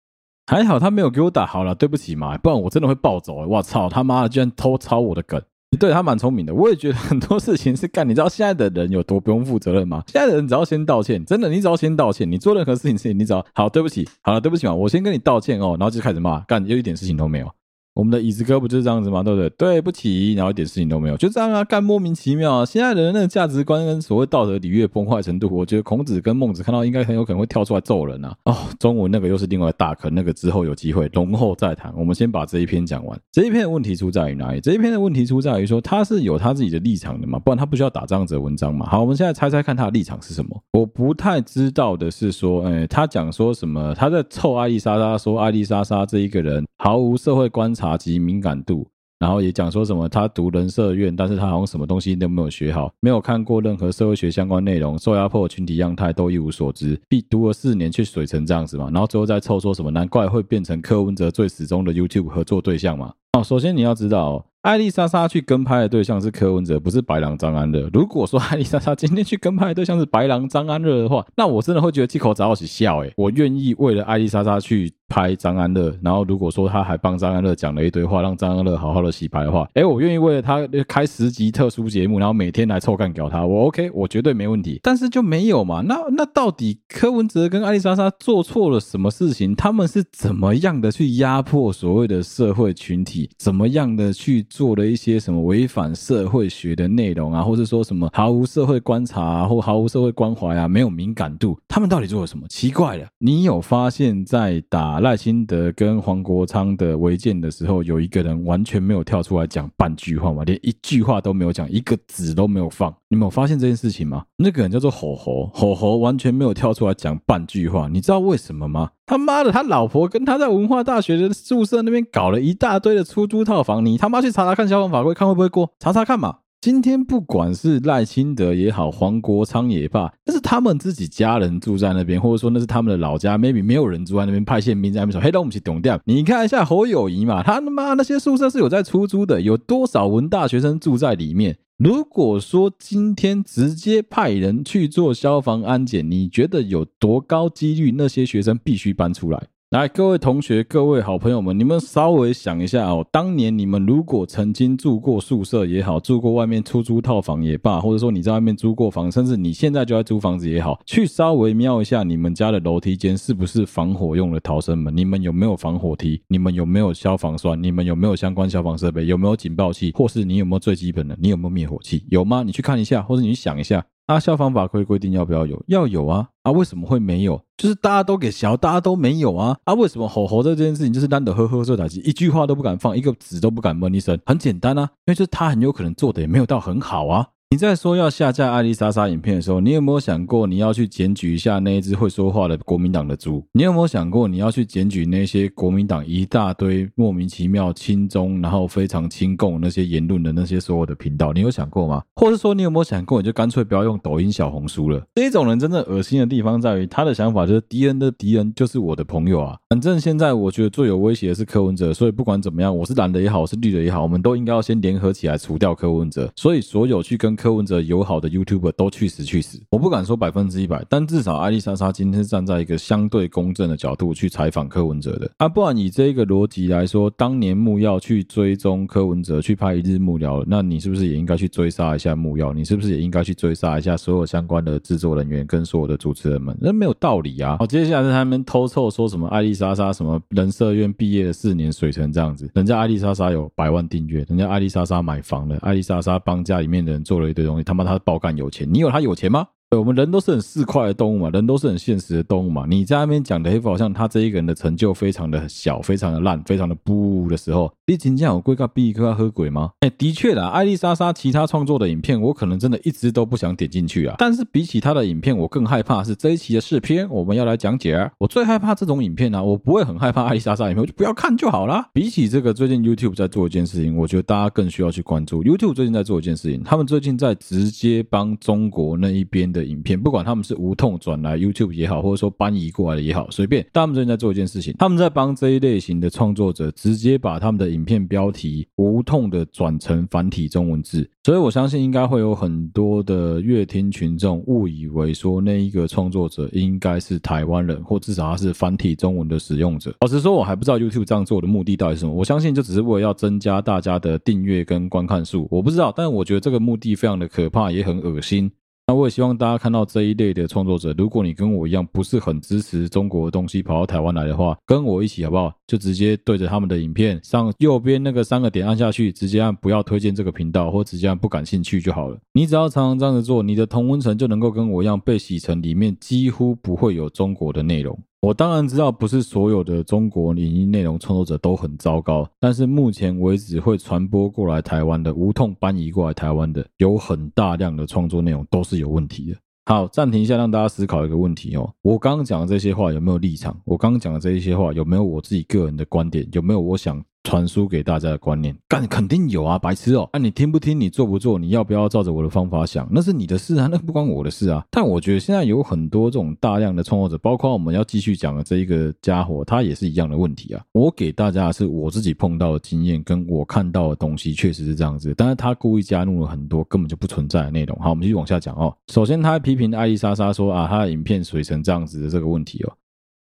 还好他没有给我打好了，对不起嘛，不然我真的会暴走。我操他妈的，居然偷抄我的梗！对，他蛮聪明的，我也觉得很多事情是干。你知道现在的人有多不用负责任吗？现在的人只要先道歉，真的，你只要先道歉，你做任何事情事情，你只要好，对不起，好了，对不起嘛，我先跟你道歉哦，然后就开始骂，干，又一点事情都没有。我们的椅子哥不就是这样子吗？对不对？对不起，然后一点事情都没有，就这样啊，干莫名其妙啊！现在的那个价值观跟所谓道德礼乐崩坏程度，我觉得孔子跟孟子看到应该很有可能会跳出来揍人啊！哦，中文那个又是另外大坑，那个之后有机会容后再谈。我们先把这一篇讲完。这一篇的问题出在于哪里？这一篇的问题出在于说他是有他自己的立场的嘛，不然他不需要打这样子的文章嘛。好，我们现在猜猜看他的立场是什么？我不太知道的是说，哎，他讲说什么？他在臭艾丽莎莎，说艾丽莎莎这一个人毫无社会观察及敏感度。然后也讲说什么，他读人社院，但是他好像什么东西都没有学好，没有看过任何社会学相关内容，受压迫群体样态都一无所知，必读了四年却水成这样子嘛，然后最后再凑说什么，难怪会变成柯文哲最始终的 YouTube 合作对象嘛。哦，首先你要知道，艾丽莎莎去跟拍的对象是柯文哲，不是白狼张安乐。如果说艾丽莎莎今天去跟拍的对象是白狼张安乐的话，那我真的会觉得这口早起笑诶，我愿意为了艾丽莎莎去。拍张安乐，然后如果说他还帮张安乐讲了一堆话，让张安乐好好的洗牌的话，诶，我愿意为了他开十集特殊节目，然后每天来臭干搞他，我 OK，我绝对没问题。但是就没有嘛？那那到底柯文哲跟艾丽莎莎做错了什么事情？他们是怎么样的去压迫所谓的社会群体？怎么样的去做了一些什么违反社会学的内容啊？或者说什么毫无社会观察啊，或毫无社会关怀啊？没有敏感度？他们到底做了什么？奇怪了，你有发现，在打？赖清德跟黄国昌的违建的时候，有一个人完全没有跳出来讲半句话吗，连一句话都没有讲，一个字都没有放。你们有发现这件事情吗？那个人叫做吼吼，吼吼完全没有跳出来讲半句话。你知道为什么吗？他妈的，他老婆跟他在文化大学的宿舍那边搞了一大堆的出租套房，你他妈去查查看消防法规，看会不会过？查查看嘛。今天不管是赖清德也好，黄国昌也罢，那是他们自己家人住在那边，或者说那是他们的老家，maybe 没有人住在那边，派宪兵在那边说：“嘿，让我们去懂掉。”你看一下侯友宜嘛，他他妈那些宿舍是有在出租的，有多少文大学生住在里面？如果说今天直接派人去做消防安检，你觉得有多高几率那些学生必须搬出来？来，各位同学、各位好朋友们，你们稍微想一下哦，当年你们如果曾经住过宿舍也好，住过外面出租套房也罢，或者说你在外面租过房，甚至你现在就在租房子也好，去稍微瞄一下你们家的楼梯间是不是防火用的逃生门？你们有没有防火梯？你们有没有消防栓？你们有没有相关消防设备？有没有警报器？或是你有没有最基本的？你有没有灭火器？有吗？你去看一下，或者你想一下。啊，消防法规规定要不要有？要有啊！啊，为什么会没有？就是大家都给小，大家都没有啊！啊，为什么吼吼这件事情就是难得呵呵这打击，一句话都不敢放，一个字都不敢闷一声？很简单啊，因为就是他很有可能做的也没有到很好啊。你在说要下架艾丽莎莎影片的时候，你有没有想过你要去检举一下那一只会说话的国民党的猪？你有没有想过你要去检举那些国民党一大堆莫名其妙亲中，然后非常亲共那些言论的那些所有的频道？你有想过吗？或者说你有没有想过，你就干脆不要用抖音、小红书了？这一种人真正恶心的地方在于，他的想法就是敌人的敌人就是我的朋友啊！反正现在我觉得最有威胁的是柯文哲，所以不管怎么样，我是蓝的也好，我是绿的也好，我们都应该要先联合起来除掉柯文哲。所以所有去跟柯文哲友好的 YouTuber 都去死去死！我不敢说百分之一百，但至少艾丽莎莎今天是站在一个相对公正的角度去采访柯文哲的啊。不然以这个逻辑来说，当年木曜去追踪柯文哲去拍一日幕僚，那你是不是也应该去追杀一下木曜？你是不是也应该去追杀一下所有相关的制作人员跟所有的主持人们？那没有道理啊！好，接下来是他们偷凑说什么艾丽莎莎什么人社院毕业了四年水成这样子，人家艾丽莎莎有百万订阅，人家艾丽莎莎买房了，艾丽莎莎帮家里面的人做了一堆东西，他妈他。包干有钱，你有他有钱吗？我们人都是很市侩的动物嘛，人都是很现实的动物嘛。你在那边讲的黑好像他这一个人的成就非常的小，非常的烂，非常的不的时候，你真正有龟壳比龟壳喝鬼吗？哎，的确啦，艾丽莎莎其他创作的影片，我可能真的一直都不想点进去啊。但是比起他的影片，我更害怕是这一期的视频，我们要来讲解。我最害怕这种影片啊，我不会很害怕艾丽莎莎影片，我就不要看就好啦。比起这个，最近 YouTube 在做一件事情，我觉得大家更需要去关注。YouTube 最近在做一件事情，他们最近在直接帮中国那一边的影片，不管他们。是无痛转来 YouTube 也好，或者说搬移过来的也好，随便。但他们最近在做一件事情，他们在帮这一类型的创作者直接把他们的影片标题无痛的转成繁体中文字。所以我相信应该会有很多的乐听群众误以为说那一个创作者应该是台湾人，或至少他是繁体中文的使用者。老实说，我还不知道 YouTube 这样做的目的到底是什么。我相信就只是为了要增加大家的订阅跟观看数。我不知道，但我觉得这个目的非常的可怕，也很恶心。那我也希望大家看到这一类的创作者，如果你跟我一样不是很支持中国的东西跑到台湾来的话，跟我一起好不好？就直接对着他们的影片上右边那个三个点按下去，直接按不要推荐这个频道，或直接按不感兴趣就好了。你只要常常这样子做，你的同温层就能够跟我一样被洗成里面几乎不会有中国的内容。我当然知道，不是所有的中国影音内容创作者都很糟糕，但是目前为止会传播过来台湾的，无痛搬移过来台湾的，有很大量的创作内容都是有问题的。好，暂停一下，让大家思考一个问题哦。我刚刚讲的这些话有没有立场？我刚刚讲的这一些话有没有我自己个人的观点？有没有我想？传输给大家的观念，干肯定有啊，白痴哦！那、啊、你听不听？你做不做？你要不要照着我的方法想？那是你的事啊，那不关我的事啊。但我觉得现在有很多这种大量的创作者，包括我们要继续讲的这一个家伙，他也是一样的问题啊。我给大家是我自己碰到的经验，跟我看到的东西确实是这样子。但是他故意加入了很多根本就不存在的内容。好，我们继续往下讲哦。首先，他批评艾丽莎莎说啊，他的影片水成这样子的这个问题哦。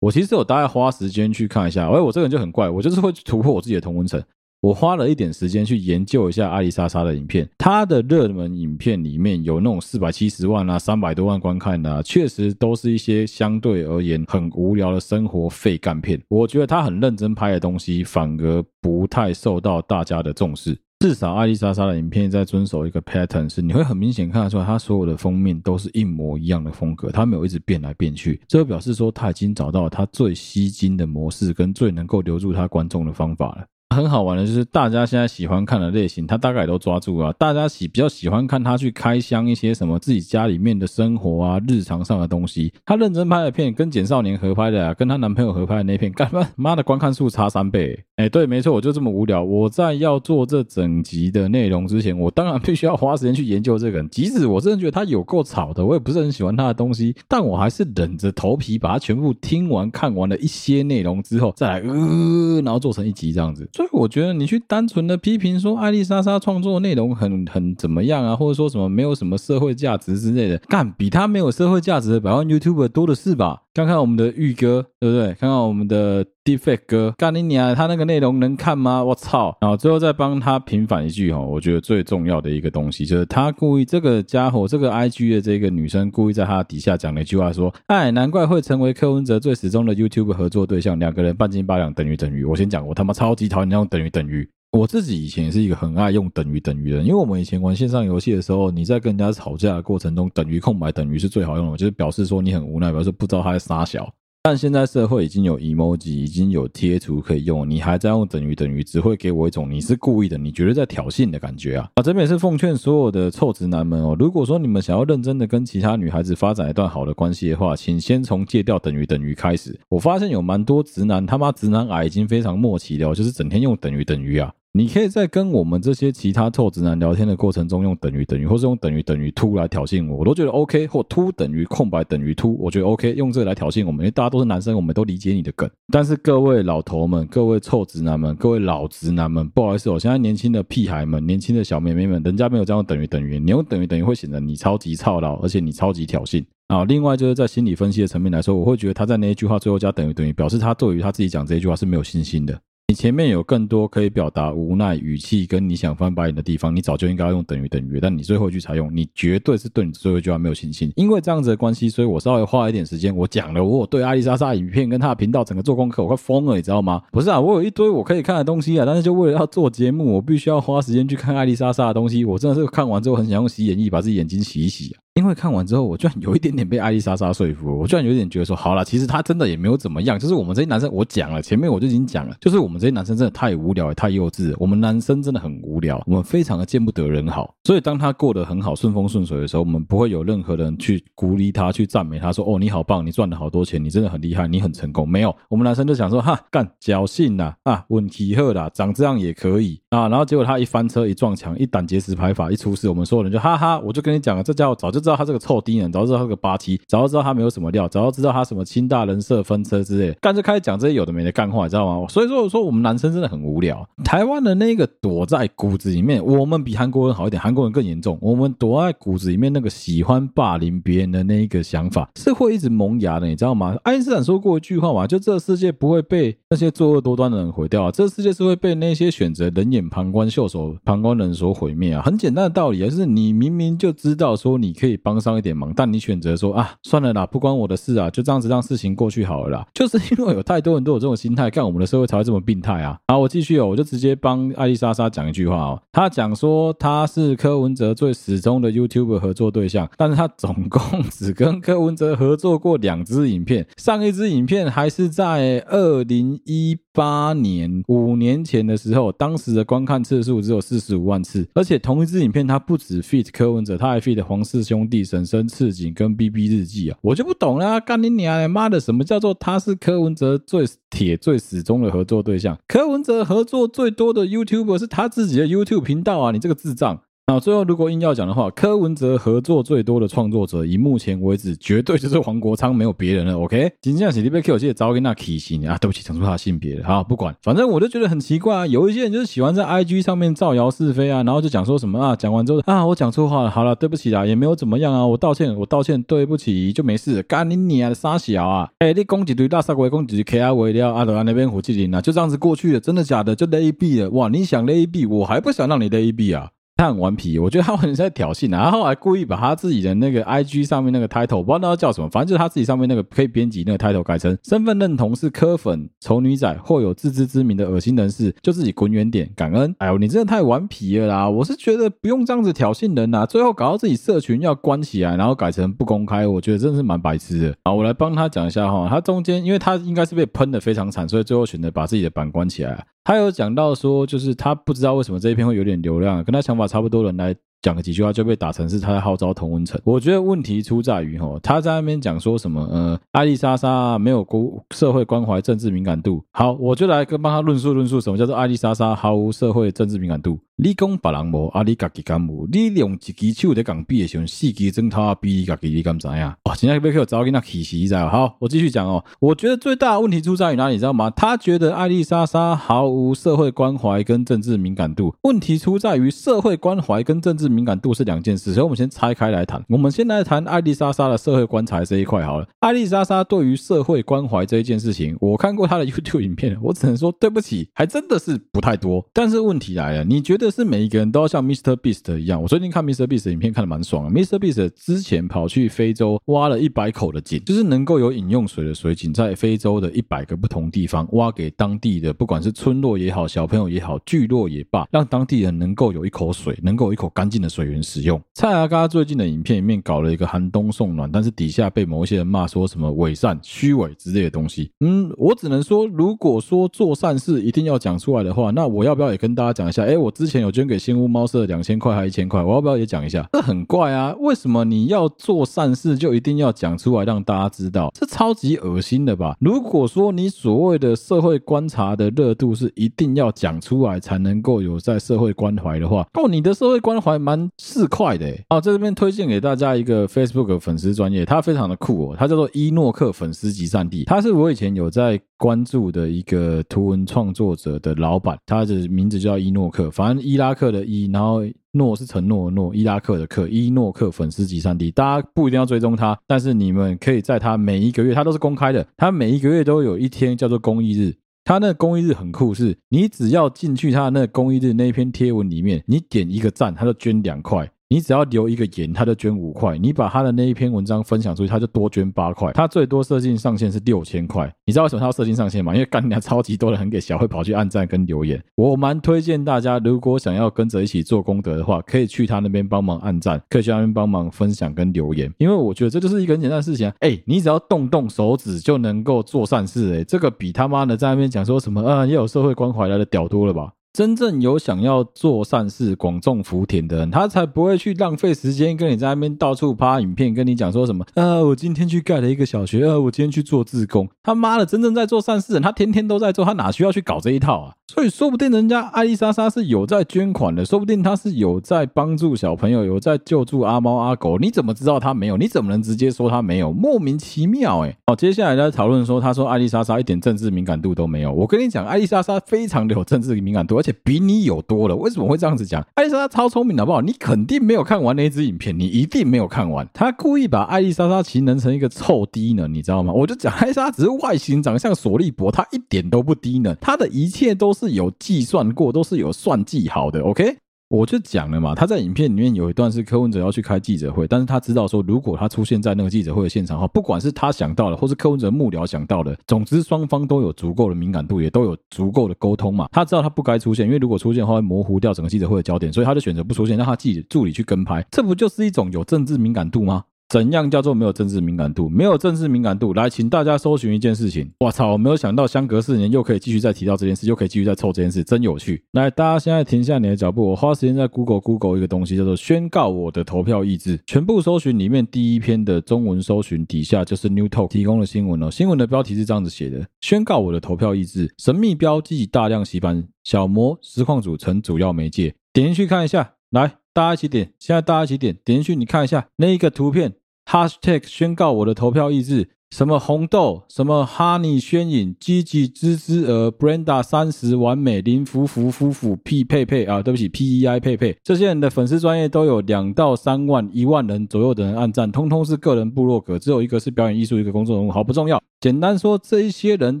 我其实有大概花时间去看一下，哎，我这个人就很怪，我就是会突破我自己的同温层。我花了一点时间去研究一下阿里莎莎的影片，她的热门影片里面有那种四百七十万啊、三百多万观看的啊，确实都是一些相对而言很无聊的生活废干片。我觉得她很认真拍的东西，反而不太受到大家的重视。至少艾丽莎莎的影片在遵守一个 pattern，是你会很明显看得出来，她所有的封面都是一模一样的风格，她没有一直变来变去。这就表示说，她已经找到了她最吸睛的模式，跟最能够留住她观众的方法了。很好玩的就是，大家现在喜欢看的类型，他大概也都抓住了。大家喜比较喜欢看他去开箱一些什么自己家里面的生活啊、日常上的东西。他认真拍的片跟简少年合拍的，啊，跟他男朋友合拍的那片，干嘛妈的观看数差三倍？哎，对，没错，我就这么无聊。我在要做这整集的内容之前，我当然必须要花时间去研究这个人。即使我真的觉得他有够吵的，我也不是很喜欢他的东西，但我还是忍着头皮把他全部听完、看完了一些内容之后，再来呃，然后做成一集这样子。所以我觉得你去单纯的批评说艾丽莎莎创作内容很很怎么样啊，或者说什么没有什么社会价值之类的，干比她没有社会价值的百万 YouTuber 多的是吧？看看我们的玉哥，对不对？看看我们的 Defect 哥，干你娘，他那个内容能看吗？我操！然后最后再帮他平反一句哈，我觉得最重要的一个东西就是他故意这个家伙，这个 IG 的这个女生故意在他底下讲了一句话说：“哎，难怪会成为柯文哲最死忠的 YouTube 合作对象，两个人半斤八两，等于等于。”我先讲，我他妈超级讨厌那种等于等于。我自己以前也是一个很爱用等于等于的人，因为我们以前玩线上游戏的时候，你在跟人家吵架的过程中，等于空白等于是最好用的，就是表示说你很无奈，表示不知道他在撒小。但现在社会已经有 emoji，已经有贴图可以用，你还在用等于等于，只会给我一种你是故意的，你觉得在挑衅的感觉啊！啊，这边也是奉劝所有的臭直男们哦，如果说你们想要认真的跟其他女孩子发展一段好的关系的话，请先从戒掉等于等于开始。我发现有蛮多直男他妈直男癌已经非常默契了，就是整天用等于等于啊。你可以在跟我们这些其他臭直男聊天的过程中，用等于等于，或是用等于等于凸来挑衅我，我都觉得 OK。或凸等于空白等于凸，我觉得 OK。用这个来挑衅我们，因为大家都是男生，我们都理解你的梗。但是各位老头们、各位臭直男们、各位老直男们，不好意思，我现在年轻的屁孩们、年轻的小妹妹们，人家没有这样等于等于，你用等于等于会显得你超级操劳，而且你超级挑衅啊。另外就是在心理分析的层面来说，我会觉得他在那一句话最后加等于等于，表示他对于他自己讲这一句话是没有信心的。你前面有更多可以表达无奈语气跟你想翻白眼的地方，你早就应该要用等于等于，但你最后一句才用，你绝对是对你最后一句话没有信心。因为这样子的关系，所以我稍微花了一点时间，我讲了我对艾丽莎莎影片跟她的频道整个做功课，我快疯了，你知道吗？不是啊，我有一堆我可以看的东西啊，但是就为了要做节目，我必须要花时间去看艾丽莎莎的东西。我真的是看完之后很想用洗眼液把自己眼睛洗一洗啊。因为看完之后，我居然有一点点被艾丽莎莎说服。我居然有点觉得说，好了，其实他真的也没有怎么样。就是我们这些男生，我讲了，前面我就已经讲了，就是我们这些男生真的太无聊，也太幼稚了。我们男生真的很无聊，我们非常的见不得人好。所以当他过得很好，顺风顺水的时候，我们不会有任何人去鼓励他，去赞美他说：“哦，你好棒，你赚了好多钱，你真的很厉害，你很成功。”没有，我们男生就想说：“哈，干侥幸呐，啊，稳体赫啦，长这样也可以啊。”然后结果他一翻车，一撞墙，一胆结石排法一出事，我们所有人就哈哈，我就跟你讲了，这家伙早就知道他这个臭低人。早知道他这个八七，早知道他没有什么料，早知道他什么清大人设分车之类，干脆开始讲这些有的没的干话，你知道吗？所以说我说我们男生真的很无聊。台湾的那个躲在骨子里面，我们比韩国人好一点，韩国人更严重。我们躲在骨子里面那个喜欢霸凌别人的那一个想法，是会一直萌芽的，你知道吗？爱因斯坦说过一句话嘛，就这个世界不会被那些作恶多端的人毁掉啊，这个世界是会被那些选择冷眼旁观、袖手旁观的人所毁灭啊。很简单的道理啊，就是你明明就知道说你可以以帮上一点忙，但你选择说啊，算了啦，不关我的事啊，就这样子让事情过去好了啦。就是因为有太多人都有这种心态，干我们的社会才会这么病态啊。好，我继续哦，我就直接帮艾丽莎莎讲一句话哦，她讲说她是柯文哲最始终的 YouTube 合作对象，但是她总共只跟柯文哲合作过两支影片，上一支影片还是在二零一八年五年前的时候，当时的观看次数只有四十五万次，而且同一支影片他不止 feat 柯文哲，他还 feat 黄世兄弟、神生刺警跟 BB 日记啊，我就不懂了，干你娘妈的，什么叫做他是柯文哲最铁、最始终的合作对象？柯文哲合作最多的 YouTuber 是他自己的 YouTube 频道啊，你这个智障！那最后，如果硬要讲的话，柯文哲合作最多的创作者，以目前为止，绝对就是黄国昌，没有别人了。OK，今天是你被 Q 记得找给那体型啊，对不起，讲出他性别了。好，不管，反正我就觉得很奇怪啊。有一些人就是喜欢在 IG 上面造谣是非啊，然后就讲说什么啊，讲完之后啊，我讲错话了，好了，对不起啦，也没有怎么样啊，我道歉，我道歉，对不起，就没事。干你娘的傻小啊！哎、你攻击堆大杀鬼，攻击 K R 为了阿德安那边火气林啊，就这样子过去了，真的假的？就勒 B 了哇！你想勒 B，我还不想让你勒 B 啊。他很顽皮，我觉得他好像在挑衅，然后还故意把他自己的那个 IG 上面那个 title，我不知道那叫什么，反正就是他自己上面那个可以编辑那个 title 改成身份认同是柯粉、丑女仔或有自知之明的恶心人士，就自己滚远点，感恩。哎呦，你真的太顽皮了啦！我是觉得不用这样子挑衅人呐，最后搞到自己社群要关起来，然后改成不公开，我觉得真的是蛮白痴的。好，我来帮他讲一下哈，他中间因为他应该是被喷的非常惨，所以最后选择把自己的版关起来。他有讲到说，就是他不知道为什么这一篇会有点流量，跟他想法差不多人来讲了几句话就被打成是他在号召同温层。我觉得问题出在于吼，他在那边讲说什么呃，艾丽莎莎没有公社会关怀、政治敏感度。好，我就来跟帮他论述论述什么叫做艾丽莎莎毫无社会政治敏感度。你讲别人无，啊你家己敢无？你用一支手在讲比的时候，四支针头比你自己你敢知呀？哦，现在被我找给那起死在。好，我继续讲哦。我觉得最大的问题出在于哪里，你知道吗？他觉得艾丽莎莎毫无社会关怀跟政治敏感度。问题出在于社会关怀跟政治敏感度是两件事，所以我们先拆开来谈。我们先来谈艾丽莎莎的社会观察这一块好了。艾丽莎莎对于社会关怀这一件事情，我看过她的 YouTube 影片，我只能说对不起，还真的是不太多。但是问题来了，你觉得？是每一个人都要像 Mr. Beast 一样。我最近看 Mr. Beast 的影片看得蛮爽的。Mr. Beast 之前跑去非洲挖了一百口的井，就是能够有饮用水的水井，在非洲的一百个不同地方挖给当地的，不管是村落也好，小朋友也好，聚落也罢，让当地人能够有一口水，能够有一口干净的水源使用。蔡阿嘎最近的影片里面搞了一个寒冬送暖，但是底下被某一些人骂说什么伪善、虚伪之类的东西。嗯，我只能说，如果说做善事一定要讲出来的话，那我要不要也跟大家讲一下？哎，我之前。有捐给新屋猫舍两千块还一千块，我要不要也讲一下？这很怪啊！为什么你要做善事就一定要讲出来让大家知道？这超级恶心的吧？如果说你所谓的社会观察的热度是一定要讲出来才能够有在社会关怀的话，哦，你的社会关怀蛮市侩的哎！啊，在这边推荐给大家一个 Facebook 粉丝专业，他非常的酷哦，他叫做伊诺克粉丝集散地，他是我以前有在关注的一个图文创作者的老板，他的名字叫伊诺克，反正伊拉克的伊，然后诺是承诺诺，伊拉克的克，伊诺克粉丝集散地，大家不一定要追踪他，但是你们可以在他每一个月，他都是公开的，他每一个月都有一天叫做公益日，他那个公益日很酷，是你只要进去他的那公益日那一篇贴文里面，你点一个赞，他就捐两块。你只要留一个言，他就捐五块；你把他的那一篇文章分享出去，他就多捐八块。他最多设定上限是六千块。你知道为什么他要设定上限吗？因为干娘超级多人很给小慧跑去按赞跟留言。我蛮推荐大家，如果想要跟着一起做功德的话，可以去他那边帮忙按赞，可以去那边帮忙分享跟留言。因为我觉得这就是一个很简单的事情啊！哎，你只要动动手指就能够做善事，哎，这个比他妈的在那边讲说什么啊，也有社会关怀来的屌多了吧？真正有想要做善事、广种福田的人，他才不会去浪费时间跟你在那边到处拍影片，跟你讲说什么啊，我今天去盖了一个小学，啊，我今天去做志工。他妈的，真正在做善事的人，他天天都在做，他哪需要去搞这一套啊？所以说不定人家艾丽莎莎是有在捐款的，说不定他是有在帮助小朋友，有在救助阿猫阿狗。你怎么知道他没有？你怎么能直接说他没有？莫名其妙哎！好，接下来在讨论说，他说艾丽莎莎一点政治敏感度都没有。我跟你讲，艾丽莎莎非常的有政治敏感度，而且比你有多了。为什么会这样子讲？艾丽莎超聪明，好不好？你肯定没有看完那一支影片，你一定没有看完。他故意把艾丽莎莎形容成一个臭低能，你知道吗？我就讲艾丽莎只是外形长相索利博，她一点都不低能，她的一切都是有计算。过都是有算计好的，OK？我就讲了嘛，他在影片里面有一段是柯文哲要去开记者会，但是他知道说，如果他出现在那个记者会的现场的话，不管是他想到的，或是柯文哲幕僚想到的，总之双方都有足够的敏感度，也都有足够的沟通嘛。他知道他不该出现，因为如果出现的话会模糊掉整个记者会的焦点，所以他就选择不出现，让他记者助理去跟拍。这不就是一种有政治敏感度吗？怎样叫做没有政治敏感度？没有政治敏感度，来，请大家搜寻一件事情。我操，我没有想到相隔四年又可以继续再提到这件事，又可以继续再凑这件事，真有趣。来，大家现在停下你的脚步，我花时间在 Google Google 一个东西，叫做宣告我的投票意志。全部搜寻里面第一篇的中文搜寻底下就是 New Talk 提供的新闻哦。新闻的标题是这样子写的：宣告我的投票意志，神秘标记大量洗版，小模实况组成主要媒介。点进去看一下，来，大家一起点，现在大家一起点，点进去你看一下那一个图片。Hashtag 宣告我的投票意志，什么红豆，什么 Honey 宣影，积极之之儿，Brenda 三十完美，林福福夫妇，P 佩佩啊，对不起，P E I 佩佩，这些人的粉丝专业都有两到三万、一万人左右的人按赞，通通是个人部落格，只有一个是表演艺术，一个公众人物，好不重要。简单说，这一些人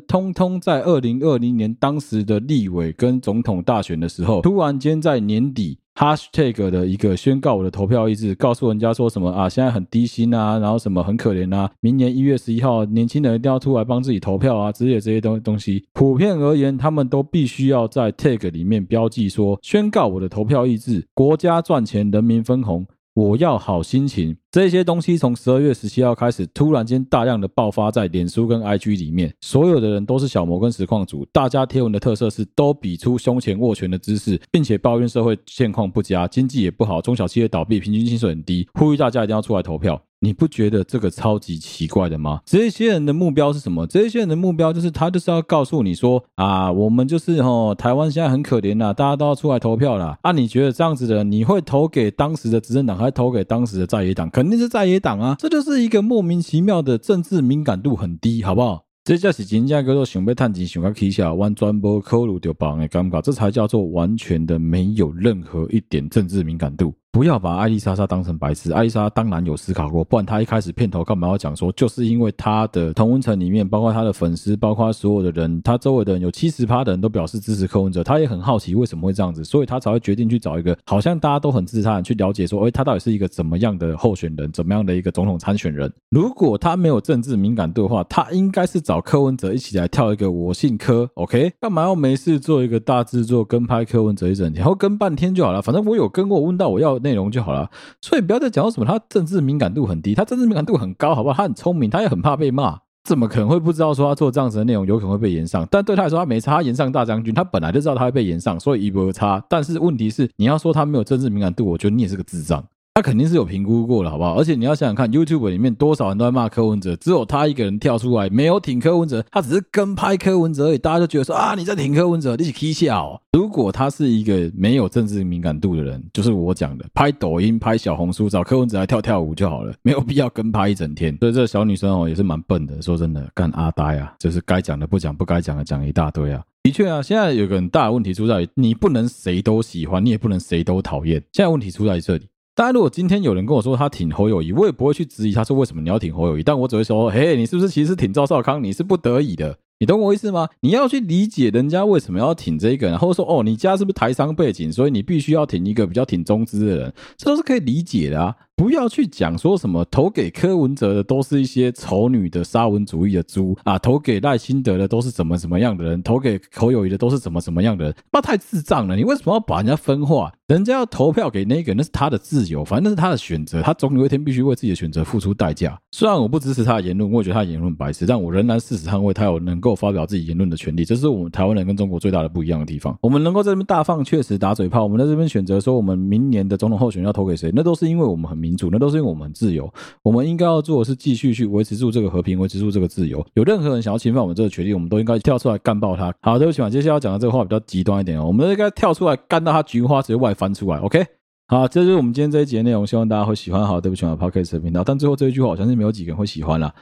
通通在二零二零年当时的立委跟总统大选的时候，突然间在年底。Hashtag 的一个宣告我的投票意志，告诉人家说什么啊？现在很低薪啊，然后什么很可怜啊？明年一月十一号，年轻人一定要出来帮自己投票啊之类这些东东西。普遍而言，他们都必须要在 tag 里面标记说，宣告我的投票意志，国家赚钱，人民分红。我要好心情，这些东西从十二月十七号开始，突然间大量的爆发在脸书跟 IG 里面，所有的人都是小模跟实况主，大家贴文的特色是都比出胸前握拳的姿势，并且抱怨社会现况不佳，经济也不好，中小企业倒闭，平均薪水很低，呼吁大家一定要出来投票。你不觉得这个超级奇怪的吗？这些人的目标是什么？这些人的目标就是他就是要告诉你说啊，我们就是吼，台湾现在很可怜呐，大家都要出来投票啦。啊，你觉得这样子的，你会投给当时的执政党，还是投给当时的在野党？肯定是在野党啊！这就是一个莫名其妙的政治敏感度很低，好不好？这就是真正叫做想要探钱想要起笑，完全没考虑到别人的感觉，这才叫做完全的没有任何一点政治敏感度。不要把艾丽莎莎当成白痴，艾丽莎当然有思考过，不然她一开始片头干嘛要讲说，就是因为她的同温层里面，包括她的粉丝，包括所有的人，她周围的人有七十趴的人都表示支持柯文哲，她也很好奇为什么会这样子，所以她才会决定去找一个好像大家都很支持他人去了解说，哎，他到底是一个怎么样的候选人，怎么样的一个总统参选人。如果他没有政治敏感度的话，他应该是找柯文哲一起来跳一个我姓柯，OK？干嘛要没事做一个大制作跟拍柯文哲一整天，然后跟半天就好了，反正我有跟过，问到我要。内容就好了，所以不要再讲到什么他政治敏感度很低，他政治敏感度很高，好不好？他很聪明，他也很怕被骂，怎么可能会不知道说他做这样子的内容有可能会被延上？但对他来说，他没差，他延上大将军，他本来就知道他会被延上，所以一波差。但是问题是，你要说他没有政治敏感度，我觉得你也是个智障。他肯定是有评估过了，好不好？而且你要想想看，YouTube 里面多少人都在骂柯文哲，只有他一个人跳出来，没有挺柯文哲，他只是跟拍柯文哲而已。大家就觉得说啊，你在挺柯文哲，你是起笑。如果他是一个没有政治敏感度的人，就是我讲的，拍抖音、拍小红书，找柯文哲来跳跳舞就好了，没有必要跟拍一整天。所以这个小女生哦，也是蛮笨的。说真的，干阿呆啊，就是该讲的不讲，不该讲的讲一大堆啊。的确啊，现在有个很大的问题出在，你不能谁都喜欢，你也不能谁都讨厌。现在问题出在这里。大家如果今天有人跟我说他挺侯友谊，我也不会去质疑他说为什么你要挺侯友谊，但我只会说，嘿，你是不是其实挺赵少康？你是不得已的，你懂我意思吗？你要去理解人家为什么要挺这个，然后说，哦，你家是不是台商背景，所以你必须要挺一个比较挺中资的人，这都是可以理解的啊。不要去讲说什么投给柯文哲的都是一些丑女的沙文主义的猪啊，投给赖清德的都是怎么怎么样的人，投给侯友谊的都是怎么怎么样的人，那太智障了！你为什么要把人家分化？人家要投票给那个，那是他的自由，反正那是他的选择，他总有一天必须为自己的选择付出代价。虽然我不支持他的言论，我也觉得他的言论白痴，但我仍然誓死捍卫他有能够发表自己言论的权利。这是我们台湾人跟中国最大的不一样的地方。我们能够在这边大放确实打嘴炮，我们在这边选择说我们明年的总统候选人要投给谁，那都是因为我们很民主，那都是因为我们。自由，我们应该要做的是继续去维持住这个和平，维持住这个自由。有任何人想要侵犯我们这个权利，我们都应该跳出来干爆他。好，对不起嘛，接下来要讲的这个话比较极端一点哦，我们应该跳出来干到他菊花直接外翻出来。OK，好，这就是我们今天这一集的内容，希望大家会喜欢。好，对不起嘛，Podcast 的频道。但最后这一句话，我相信没有几个人会喜欢啦。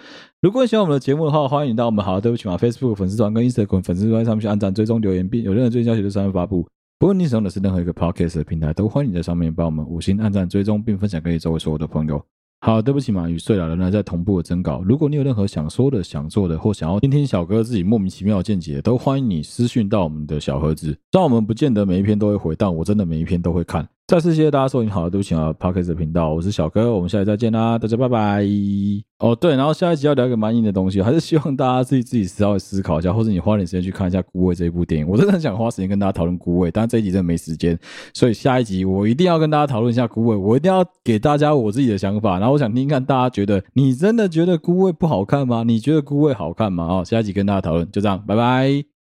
如果你喜欢我们的节目的话，欢迎到我们好，对不起嘛，Facebook 粉丝团跟 Instagram 粉丝团上面去按赞、追踪、留言，并有任何最新消息都上面发布。不论你使用的是任何一个 Podcast 的平台，都欢迎你在上面帮我们五星按赞、追踪，并分享给你周围所有的朋友。好，对不起嘛，与睡了，仍然在同步的征稿。如果你有任何想说的、想做的，或想要听听小哥自己莫名其妙的见解，都欢迎你私讯到我们的小盒子。虽然我们不见得每一篇都会回，但我真的每一篇都会看。再次谢谢大家收听好的都行啊 Podcast 频道，我是小哥，我们下期再见啦，大家拜拜。哦对，然后下一集要聊一个蛮硬的东西，还是希望大家自己自己稍微思考一下，或者你花点时间去看一下《孤味》这一部电影。我真的很想花时间跟大家讨论《孤味》，但这一集真的没时间，所以下一集我一定要跟大家讨论一下《孤味》，我一定要给大家我自己的想法，然后我想听听看大家觉得，你真的觉得《孤味》不好看吗？你觉得《孤味》好看吗？哦，下一集跟大家讨论，就这样，拜拜。